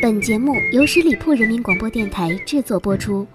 本节目由十里铺人民广播电台制作播出。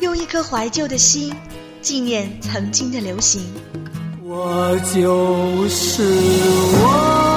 用一颗怀旧的心，纪念曾经的流行。我就是我，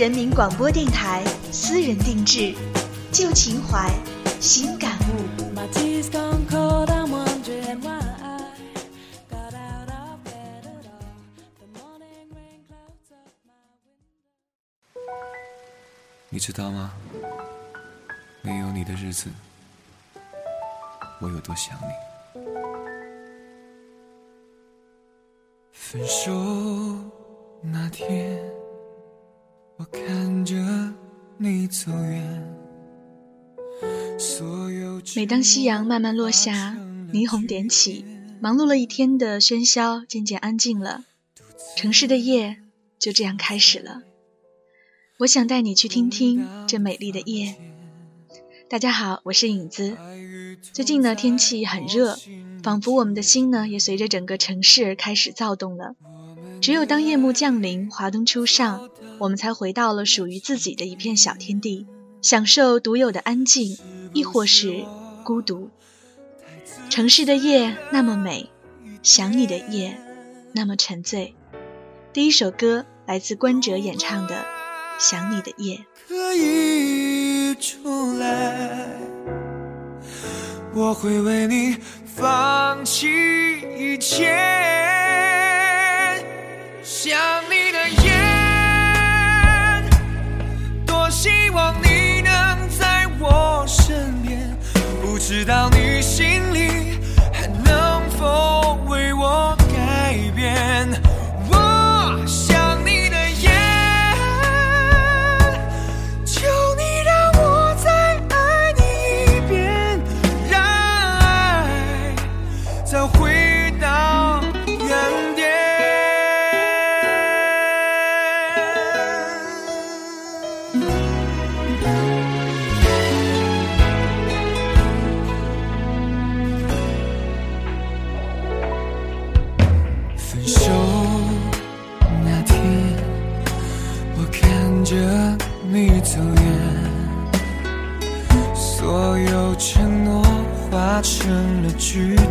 人民广播电台私人定制旧情怀新感悟。你知道吗？没有你的日子我有多想你。分手那天我看着你走远，所有每当夕阳慢慢落下，霓虹点起，忙碌了一天的喧嚣渐渐安静了，城市的夜就这样开始了。我想带你去听听这美丽的夜。大家好，我是影子。最近呢，天气很热，仿佛我们的心呢也随着整个城市而开始躁动了。只有当夜幕降临，华灯初上，我们才回到了属于自己的一片小天地，享受独有的安静，亦或是孤独。城市的夜那么美，想你的夜那么沉醉。第一首歌来自关喆演唱的《想你的夜》。可以重来，我会为你放弃一切。去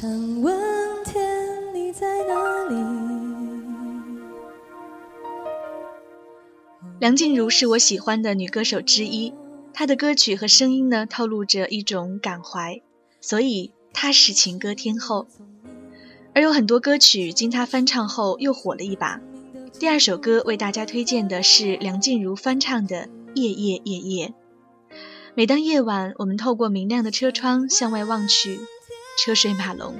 想问天你在哪里？梁静茹是我喜欢的女歌手之一，她的歌曲和声音呢，透露着一种感怀，所以她是情歌天后。而有很多歌曲经她翻唱后又火了一把。第二首歌为大家推荐的是梁静茹翻唱的《夜夜夜夜》。每当夜晚，我们透过明亮的车窗向外望去，车水马龙，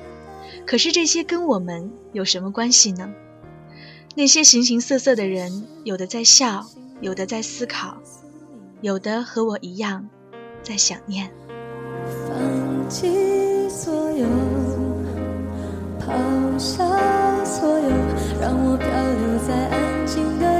可是这些跟我们有什么关系呢？那些形形色色的人，有的在笑，有的在思考，有的和我一样，在想念。放弃所有，抛下所有，让我漂流在安静的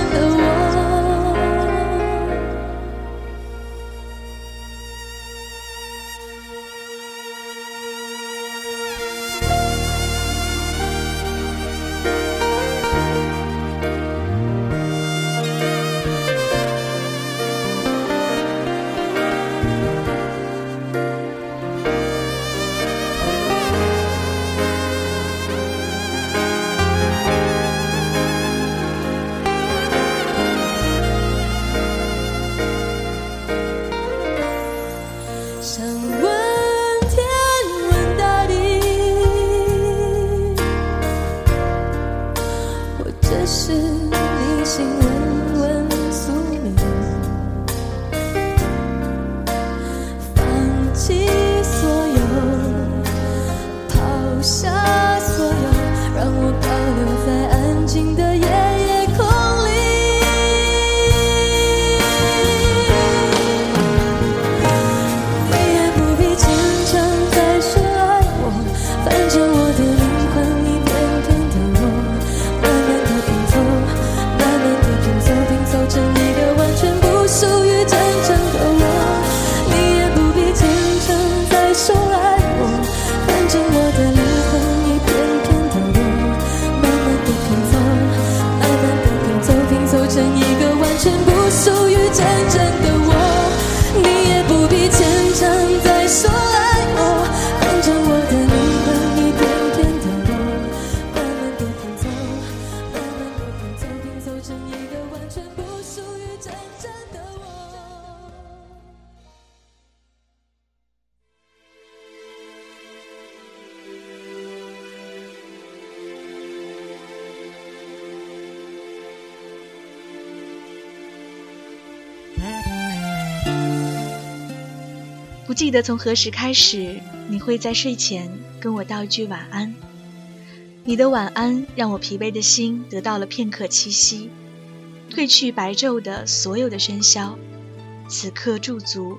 不记得从何时开始，你会在睡前跟我道一句晚安。你的晚安让我疲惫的心得到了片刻栖息，褪去白昼的所有的喧嚣，此刻驻足，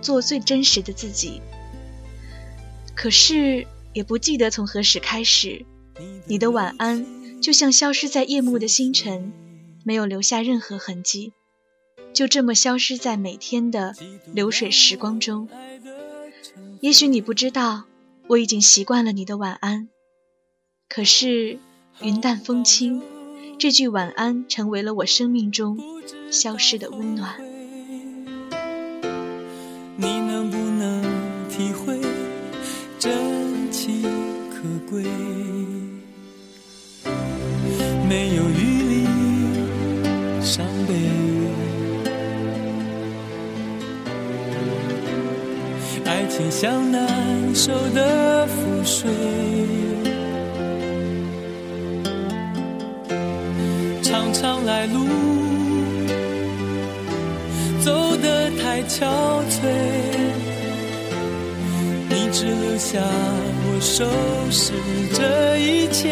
做最真实的自己。可是也不记得从何时开始，你的晚安就像消失在夜幕的星辰，没有留下任何痕迹，就这么消失在每天的流水时光中。也许你不知道，我已经习惯了你的晚安。可是云淡风轻，这句晚安成为了我生命中消失的温暖。你能不能体会真情可贵？没有雨心像难收的覆水，常常来路走得太憔悴，你只留下我收拾这一切，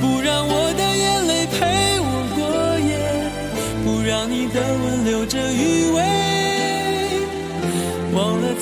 不让我的眼泪陪我过夜，不让你的吻留着余味，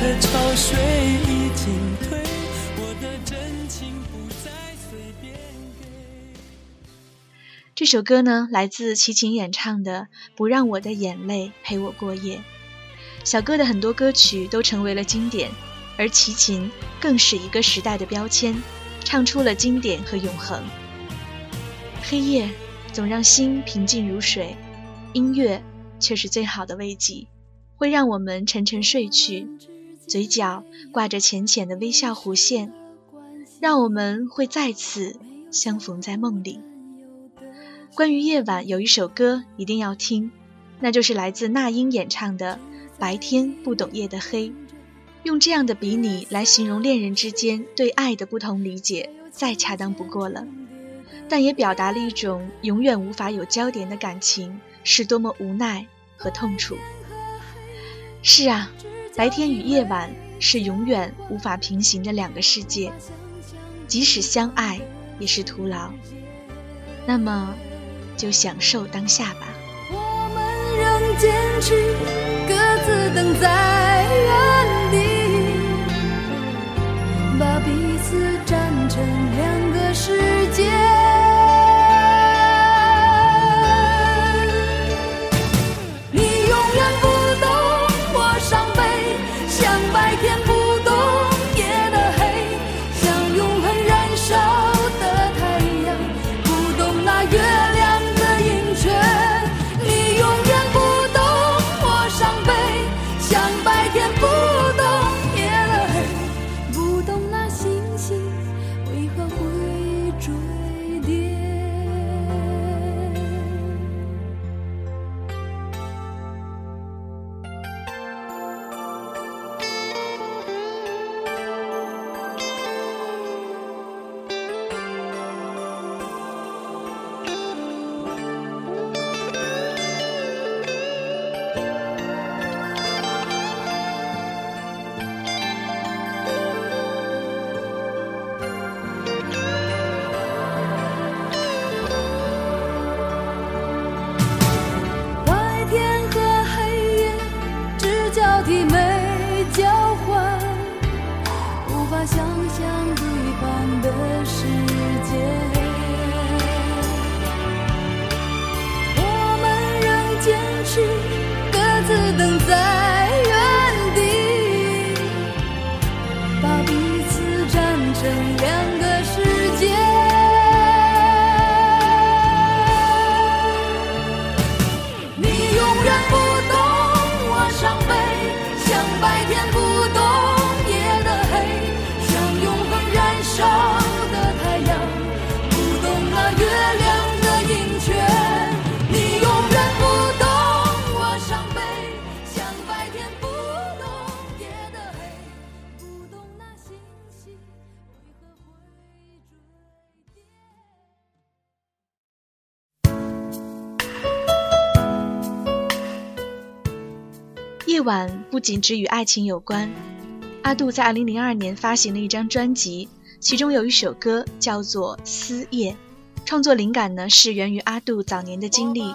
的潮水已经退，我的真情不再随便给。这首歌呢，来自齐秦演唱的《不让我的眼泪陪我过夜》。小哥的很多歌曲都成为了经典，而齐秦更是一个时代的标签，唱出了经典和永恒。黑夜总让心平静如水，音乐却是最好的慰藉，会让我们沉沉睡去，嘴角挂着浅浅的微笑弧线，让我们会再次相逢在梦里。关于夜晚，有一首歌一定要听，那就是来自那英演唱的《白天不懂夜的黑》。用这样的比拟来形容恋人之间对爱的不同理解，再恰当不过了。但也表达了一种永远无法有焦点的感情是多么无奈和痛楚。是啊，白天与夜晚是永远无法平行的两个世界，即使相爱也是徒劳。那么，就享受当下吧。我们仍坚持各自等在原地，把彼此站成两晚不仅只与爱情有关，阿杜在2002年发行了一张专辑，其中有一首歌叫做《思夜》。创作灵感呢是源于阿杜早年的经历，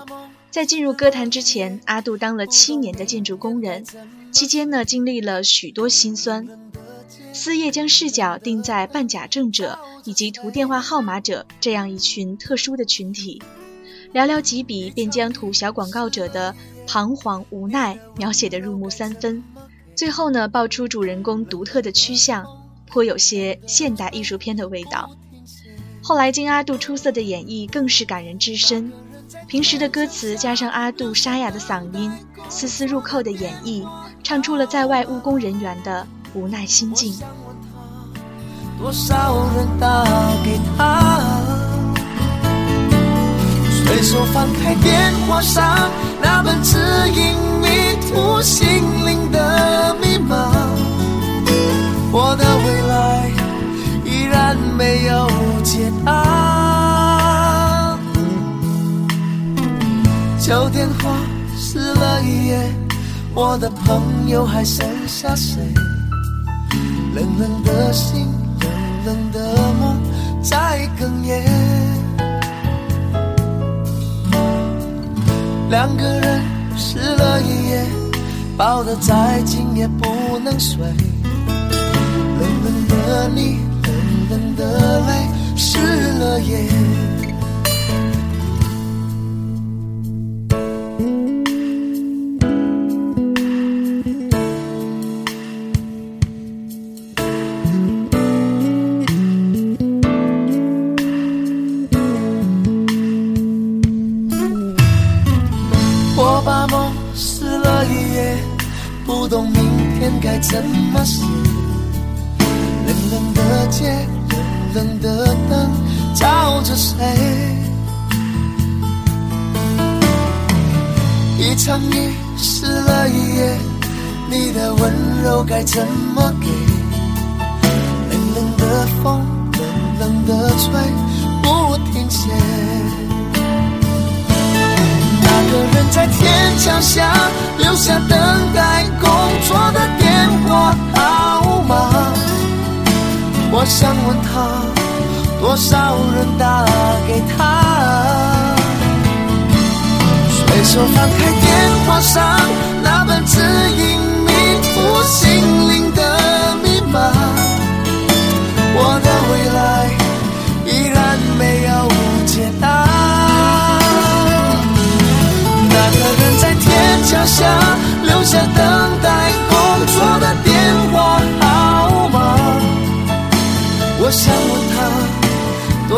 在进入歌坛之前，阿杜当了七年的建筑工人，期间呢经历了许多辛酸。思夜将视角定在办假证者以及图电话号码者这样一群特殊的群体，寥寥几笔便将土小广告者的彷徨无奈描写的入木三分。最后呢，爆出主人公独特的趋向，颇有些现代艺术片的味道。后来经阿杜出色的演绎，更是感人至深。平时的歌词加上阿杜沙哑的嗓音，丝丝入扣的演绎，唱出了在外务工人员的无奈心境。多少人打给他？随手翻开电话上那本指引迷途心灵的密码，我的未来依然没有解答。旧电话撕了一页，我的朋友还剩下谁？冷冷的心，冷冷的梦在哽咽。两个人湿了一夜，抱得再紧也不能睡。冷冷的你，冷冷的泪，湿了夜。不懂明天该怎么写。冷冷的街，冷冷的灯，照着谁？一场雨湿了一夜，你的温柔该怎么给？冷冷的风，冷冷的吹，不停歇。一个人在天桥下留下等待工作的电话号码，我想问他，多少人打给他？随手翻开电话上那本指引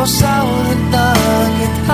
他，多少人打给他？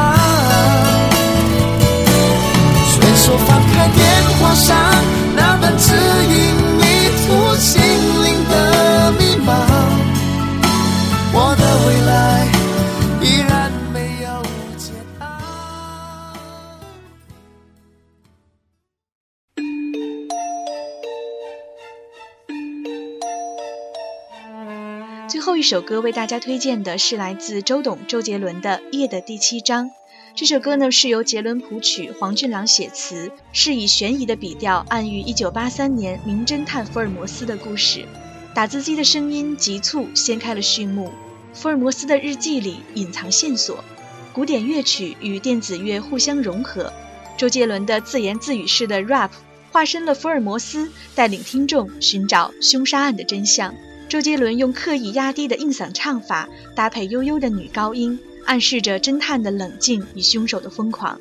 首歌为大家推荐的是来自周董周杰伦的《夜的第七章》。这首歌呢是由杰伦谱曲，黄俊郎写词，是以悬疑的笔调暗喻1983年名侦探福尔摩斯的故事。打字机的声音急促，掀开了序幕。福尔摩斯的日记里隐藏线索，古典乐曲与电子乐互相融合。周杰伦的自言自语式的 rap 化身了福尔摩斯，带领听众寻找凶杀案的真相。周杰伦用刻意压低的硬嗓唱法，搭配悠悠的女高音，暗示着侦探的冷静与凶手的疯狂。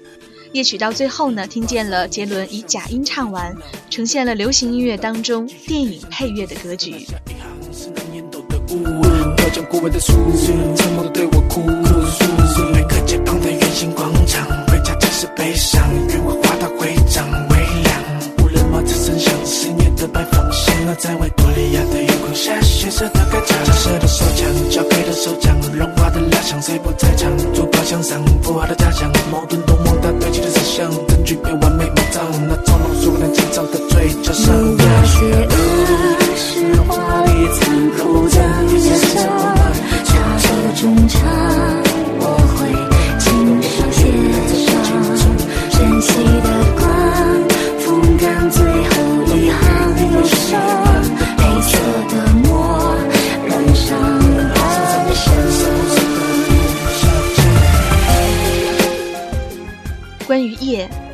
夜曲到最后呢，听见了杰伦以假音唱完，呈现了流行音乐当中电影配乐的格局。是，悲伤，愿我画到会长微亮。无人冒着声响，十年的白那，在维多利亚的月光下，血色的铠甲，消失的手枪，交给的手枪，融化的蜡像，谁不在场？珠宝箱上，符号的假象，矛盾多么大堆积的思想，证据被完美埋葬，那种浓缩难建造的嘴角上。那些爱是华丽残酷的夜色，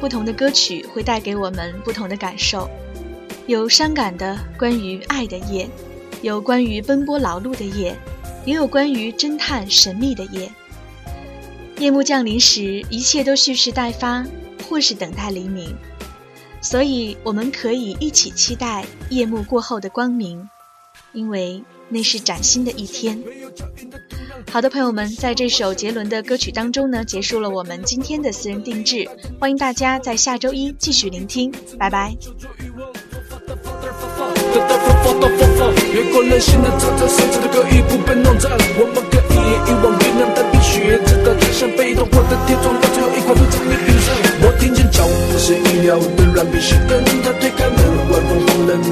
不同的歌曲会带给我们不同的感受。有伤感的关于爱的夜，有关于奔波劳碌的夜，也有关于侦探神秘的夜。夜幕降临时，一切都蓄势待发，或是等待黎明。所以，我们可以一起期待夜幕过后的光明，因为那是崭新的一天。好的，朋友们，在这首杰伦的歌曲当中呢，结束了我们今天的私人定制。欢迎大家在下周一继续聆听，拜拜。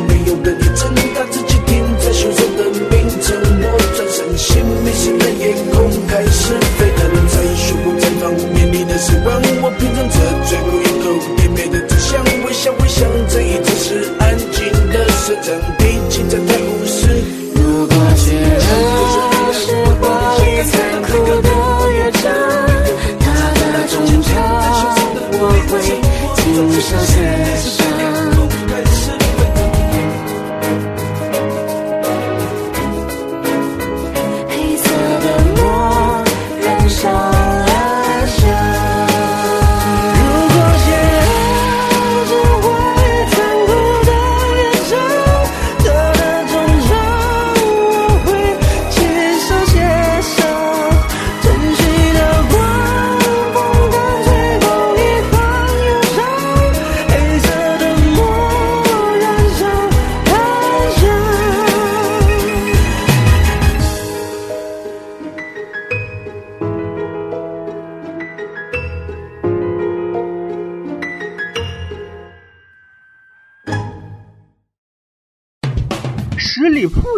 没有人一阵，他自己停在凶手的名称。我转身，心迷失的夜空开始沸腾，在胸部绽放绵密的失望。我品尝着最后一口甜美的真相，微笑微笑，这一次是安静的射程，比起在太无视。如果邂逅是华丽残酷的乐章，它的终章我会亲手写